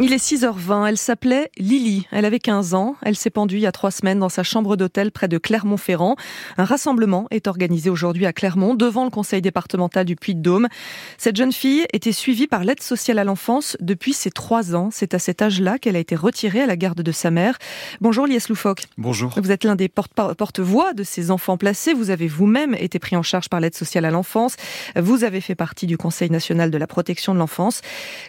Il est 6h20, elle s'appelait Lily, elle avait 15 ans, elle s'est pendue il y a trois semaines dans sa chambre d'hôtel près de Clermont-Ferrand. Un rassemblement est organisé aujourd'hui à Clermont devant le conseil départemental du Puy-de-Dôme. Cette jeune fille était suivie par l'aide sociale à l'enfance depuis ses trois ans. C'est à cet âge-là qu'elle a été retirée à la garde de sa mère. Bonjour Lies Loufoque. Bonjour. Vous êtes l'un des porte-voix de ces enfants placés. Vous avez vous-même été pris en charge par l'aide sociale à l'enfance. Vous avez fait partie du Conseil national de la protection de l'enfance.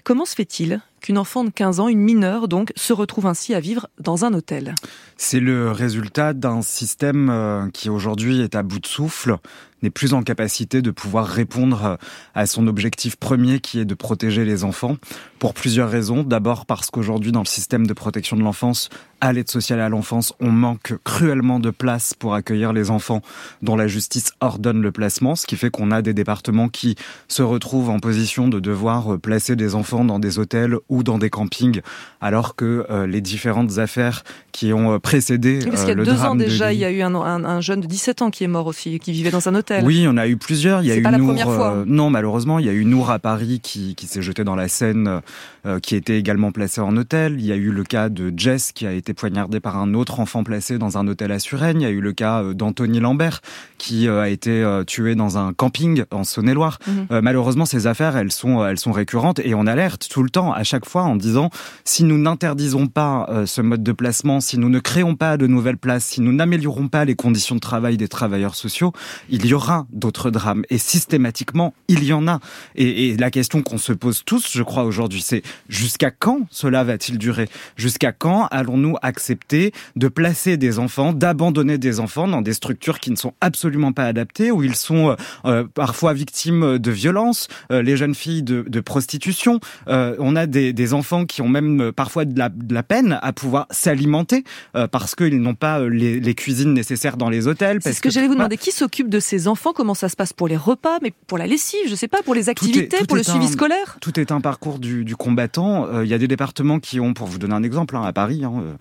Comment se fait-il qu'une enfant de 15 ans, une mineure donc, se retrouve ainsi à vivre dans un hôtel. C'est le résultat d'un système euh, qui aujourd'hui est à bout de souffle, n'est plus en capacité de pouvoir répondre euh, à son objectif premier qui est de protéger les enfants pour plusieurs raisons. D'abord parce qu'aujourd'hui dans le système de protection de l'enfance, à l'aide sociale à l'enfance, on manque cruellement de place pour accueillir les enfants dont la justice ordonne le placement, ce qui fait qu'on a des départements qui se retrouvent en position de devoir euh, placer des enfants dans des hôtels ou dans des campings, alors que euh, les différentes affaires qui ont précédé Parce qu'il y a deux ans déjà, il y a eu un, un, jeune de 17 ans qui est mort aussi, qui vivait dans un hôtel. Oui, on a eu plusieurs. Il y a eu pas la première fois. Euh, non, malheureusement, il y a eu Nour à Paris qui, qui s'est jeté dans la Seine, euh, qui était également placé en hôtel. Il y a eu le cas de Jess qui a été poignardé par un autre enfant placé dans un hôtel à Suresnes. Il y a eu le cas euh, d'Anthony Lambert qui a été tué dans un camping en Saône-et-Loire. Mhm. malheureusement, ces affaires, elles sont, elles sont récurrentes et on alerte tout le temps, à chaque fois, en disant si nous n'interdisons pas ce mode de placement, si nous ne créons pas de nouvelles places, si nous n'améliorons pas les conditions de travail des travailleurs sociaux, il y aura d'autres drames. Et systématiquement, il y en a. Et, la question qu'on se pose tous, je crois, aujourd'hui, c'est jusqu'à quand cela va-t-il durer? Jusqu'à quand allons-nous accepter de placer des enfants, d'abandonner des enfants dans des structures qui ne sont absolument pas adaptées, où ils sont euh, euh, parfois victimes de violences, euh, les jeunes filles de, prostitution. on a des, enfants qui ont même parfois de la, peine à pouvoir s'alimenter parce qu'ils n'ont pas les, cuisines nécessaires dans les hôtels. C'est ce que, j'allais vous demander. Qui s'occupe de ces enfants Comment ça se passe pour les repas, mais pour la lessive, je sais pas, pour les activités, pour le suivi scolaire Tout est un parcours du, combattant. Euh, il y a des départements qui ont, pour vous donner un exemple, hein, à Paris, hein, euh,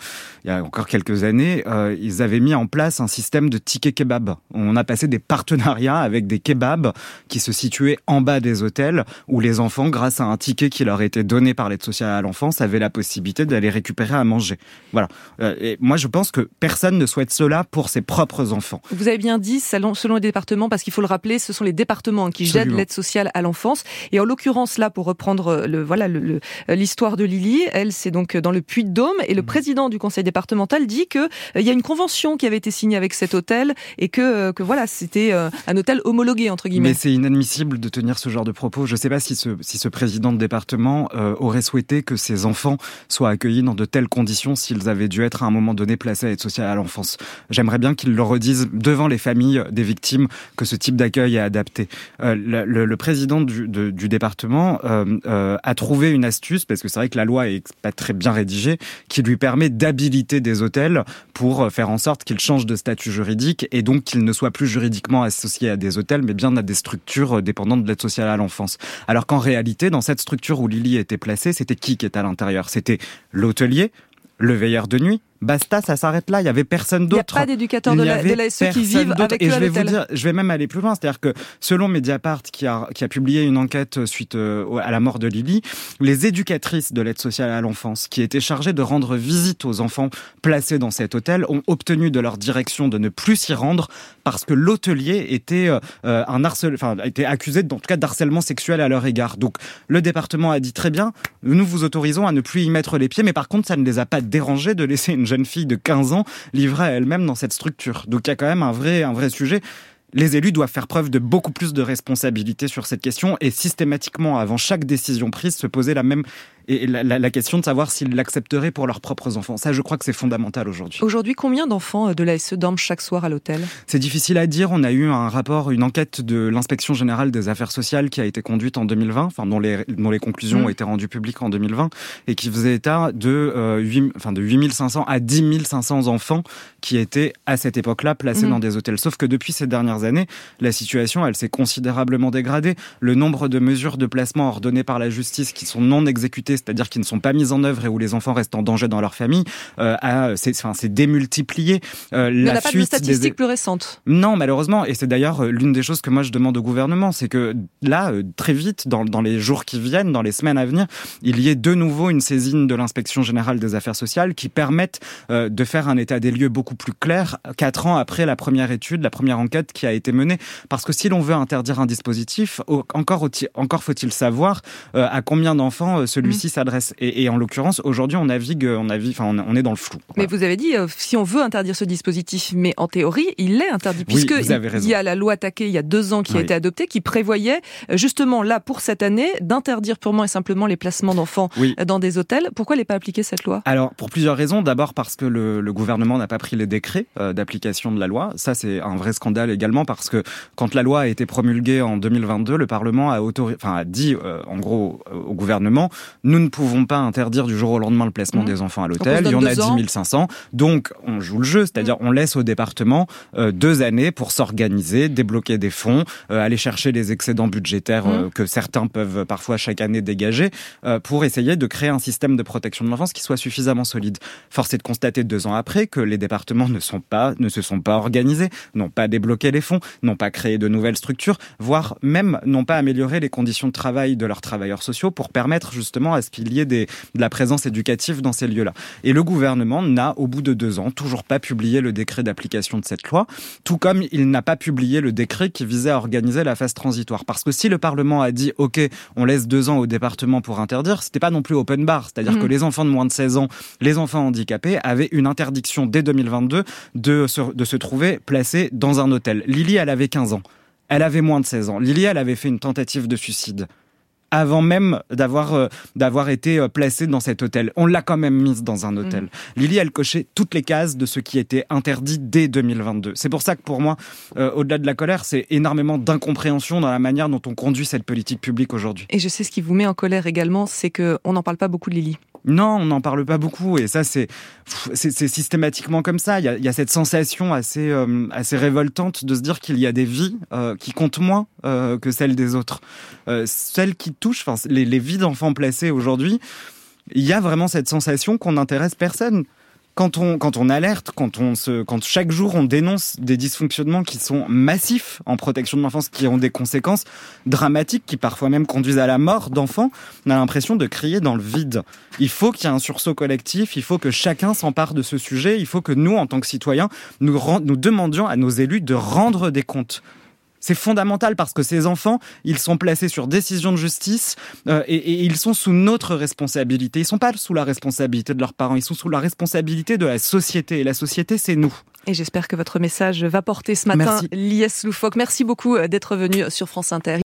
il y a encore quelques années, euh, ils avaient mis en place un système de tickets kebab. On a passé des partenariats avec des kebabs qui se situaient en bas des hôtels, où les enfants, grâce à un ticket qui leur était donné par l'aide sociale à l'enfance, avaient la possibilité d'aller récupérer à manger. Voilà. et moi, je pense que personne ne souhaite cela pour ses propres enfants. Vous avez bien dit, selon les départements, parce qu'il faut le rappeler, ce sont les départements qui jettent l'aide sociale à l'enfance. Et en l'occurrence, là, pour reprendre euh, le, voilà l'histoire de Lily, elle, c'est donc dans le Puy-de-Dôme, et le mmh. président du conseil départemental dit que euh, il y a une convention qui avait été signée avec cet hôtel et que, euh, que voilà, c'était un hôtel homologué entre guillemets. Mais c'est inadmissible de tenir ce genre de propos. Je ne sais pas si ce, si ce président de département aurait souhaité que ses enfants soient accueillis dans de telles conditions s'ils avaient dû être à un moment donné placés à l'aide sociale à l'enfance. J'aimerais bien qu'il le redise devant les familles des victimes que ce type d'accueil est adapté. Euh, le, président du, département euh, euh, a trouvé une astuce, parce que c'est vrai que la loi est pas très bien rédigée, qui lui permet d'habiliter des hôtels pour faire en sorte qu'ils changent de statut juridique et donc qu'ils ne soient plus juridiquement associés à des hôtels, mais bien à des structures dépendantes de l'aide sociale à l'enfance. Alors qu'en réalité, dans cette structure où Lily était placée, c'était qui qui était à l'intérieur? C'était l'hôtelier, le veilleur de nuit, Basta, ça s'arrête là. Il y avait personne d'autre. Il n'y a pas d'éducateurs de, la, SE qui vivent avec Et je vais vous dire, je vais même aller plus loin. C'est-à-dire que selon Mediapart, qui a, qui a publié une enquête suite euh, à la mort de Lily, les éducatrices de l'aide sociale à l'enfance, qui étaient chargées de rendre visite aux enfants placés dans cet hôtel, ont obtenu de leur direction de ne plus s'y rendre parce que l'hôtelier était euh, un harcèlement, enfin, était accusé, en tout cas, d'harcèlement sexuel à leur égard. Donc, le département a dit très bien, nous vous autorisons à ne plus y mettre les pieds, mais par contre, ça ne les a pas dérangés de laisser une jeune fille de 15 ans livrée à elle-même dans cette structure. Donc il y a quand même un vrai, un vrai sujet les élus doivent faire preuve de beaucoup plus de responsabilité sur cette question et systématiquement, avant chaque décision prise, se poser la même et la, question de savoir s'ils l'accepteraient pour leurs propres enfants. Ça, je crois que c'est fondamental aujourd'hui. Aujourd'hui, combien d'enfants euh, de l'ASE dorment chaque soir à l'hôtel? C'est difficile à dire. On a eu un rapport, une enquête de l'inspection générale des affaires sociales qui a été conduite en 2020, enfin dont les, dont les conclusions mmh. ont été rendues publiques en 2020 et qui faisait état de, euh, 8, enfin de 8500 à 10 500 enfants qui étaient à cette époque-là placés mmh. dans des hôtels. Sauf que depuis ces dernières années, la situation, elle s'est considérablement dégradée. Le nombre de mesures de placement ordonnées par la justice qui sont non exécutées c'est-à-dire qui ne sont pas mises en œuvre et où les enfants restent en danger dans leur famille, euh, c'est enfin, démultiplié. Euh, Il n'y a pas de statistiques plus récentes. Non, malheureusement, et c'est d'ailleurs euh, l'une des choses que moi je demande au gouvernement, c'est que là, euh, très vite, dans, dans les jours qui viennent, dans les semaines à venir, il y ait de nouveau une saisine de l'inspection générale des affaires sociales qui permette euh, de faire un état des lieux beaucoup plus clair quatre ans après la première étude, la première enquête qui a été menée. Parce que si l'on veut interdire un dispositif, encore, encore faut-il savoir euh, à combien d'enfants celui-ci s'adresse. Et, et, en l'occurrence, aujourd'hui, on navigue, on navigue, enfin, on est dans le flou. Mais vous avez dit, si on veut interdire ce dispositif, mais en théorie, il est interdit puisque il y a la loi Taquet il y a deux ans qui a été adoptée, qui prévoyait justement là pour cette année d'interdire purement et simplement les placements d'enfants dans des hôtels. Pourquoi elle n'est pas appliquée cette loi? Alors pour plusieurs raisons. D'abord parce que le, le gouvernement n'a pas pris les décrets euh, d'application de la loi. Ça c'est un vrai scandale également parce que quand la loi a été promulguée en 2022, le Parlement a, enfin, a dit euh, en gros euh, au gouvernement nous ne pouvons pas interdire du jour au lendemain le placement mmh. des enfants à l'hôtel. Il y en a 10 500. Donc on joue le jeu, c'est-à-dire mmh. on laisse au département deux années pour s'organiser, débloquer des fonds, aller chercher les excédents budgétaires mmh. que certains peuvent parfois chaque année dégager pour essayer de créer un système de protection de l'enfance qui soit suffisamment solide. Force est de constater deux ans après que les départements ne sont pas, ne se sont pas organisés, n'ont pas débloqué les fonds, n'ont pas créé de nouvelles structures, voire même n'ont pas amélioré les conditions de travail de leurs travailleurs sociaux pour permettre justement à ce qu'il y ait des, de la présence éducative dans ces lieux-là. Et le gouvernement n'a, au bout de deux ans, toujours pas publié le décret d'application de cette loi, tout comme il n'a pas publié le décret qui visait à organiser la phase transitoire. Parce que si le Parlement a dit, OK, on laisse deux ans au département pour interdire, c'était pas non plus open bar. C'est-à-dire que mmh. les enfants de moins de 16 ans, les enfants handicapés avaient une interdiction dès 2022 de se, de se trouver placés dans un hôtel. Lily, elle avait 15 ans. Elle avait moins de 16 ans. Lily, elle avait fait une tentative de suicide avant même d'avoir euh, d'avoir été euh, placée dans cet hôtel. On l'a quand même mise dans un hôtel. Mmh. Lily, elle cochait toutes les cases de ce qui était interdit dès 2022. C'est pour ça que pour moi, euh, au-delà de la colère, c'est énormément d'incompréhension dans la manière dont on conduit cette politique publique aujourd'hui. Et je sais ce qui vous met en colère également, c'est que on n'en parle pas beaucoup de Lily. Non, on n'en parle pas beaucoup et ça c'est systématiquement comme ça. Il y a, cette sensation assez euh, assez révoltante de se dire qu'il y a des vies euh, qui comptent moins euh, que celles des autres, celles qui touchent, enfin les, les vies d'enfants placés aujourd'hui. Il y a vraiment cette sensation qu'on n'intéresse personne quand on, quand on alerte, quand, on se, quand chaque jour on dénonce des dysfonctionnements qui sont massifs en protection de l'enfance, qui ont des conséquences dramatiques, qui parfois même conduisent à la mort d'enfants, on a l'impression de crier dans le vide. Il faut qu'il y ait un sursaut collectif, il faut que chacun s'empare de ce sujet, il faut que nous, en tant que citoyens, nous, nous demandions à nos élus de rendre des comptes. C'est fondamental parce que ces enfants, ils sont placés sur décision de justice euh, et, et, ils sont sous notre responsabilité. Ils sont pas sous la responsabilité de leurs parents, ils sont sous la responsabilité de la société. Et la société, c'est nous. Et j'espère que votre message va porter ce matin. Lies Loufoque, merci beaucoup euh, d'être venu sur France Inter.